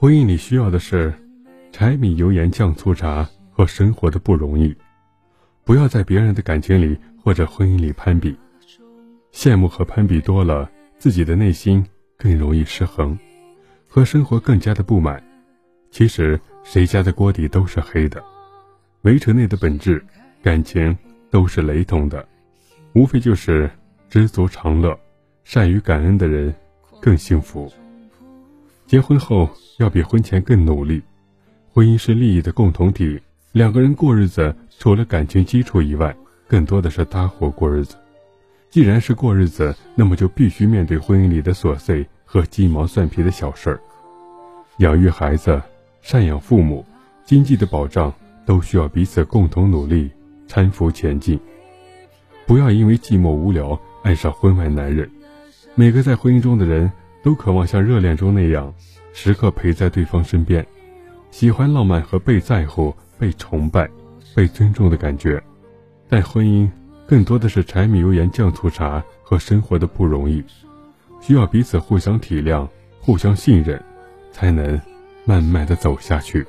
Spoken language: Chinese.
婚姻里需要的是柴米油盐酱醋茶和生活的不容易。不要在别人的感情里或者婚姻里攀比，羡慕和攀比多了，自己的内心更容易失衡，和生活更加的不满。其实谁家的锅底都是黑的，围城内的本质感情都是雷同的，无非就是知足常乐、善于感恩的人更幸福。结婚后要比婚前更努力，婚姻是利益的共同体，两个人过日子除了感情基础以外，更多的是搭伙过日子。既然是过日子，那么就必须面对婚姻里的琐碎和鸡毛蒜皮的小事儿。养育孩子、赡养父母、经济的保障，都需要彼此共同努力，搀扶前进。不要因为寂寞无聊爱上婚外男人。每个在婚姻中的人。都渴望像热恋中那样，时刻陪在对方身边，喜欢浪漫和被在乎、被崇拜、被尊重的感觉。但婚姻更多的是柴米油盐酱醋茶和生活的不容易，需要彼此互相体谅、互相信任，才能慢慢的走下去。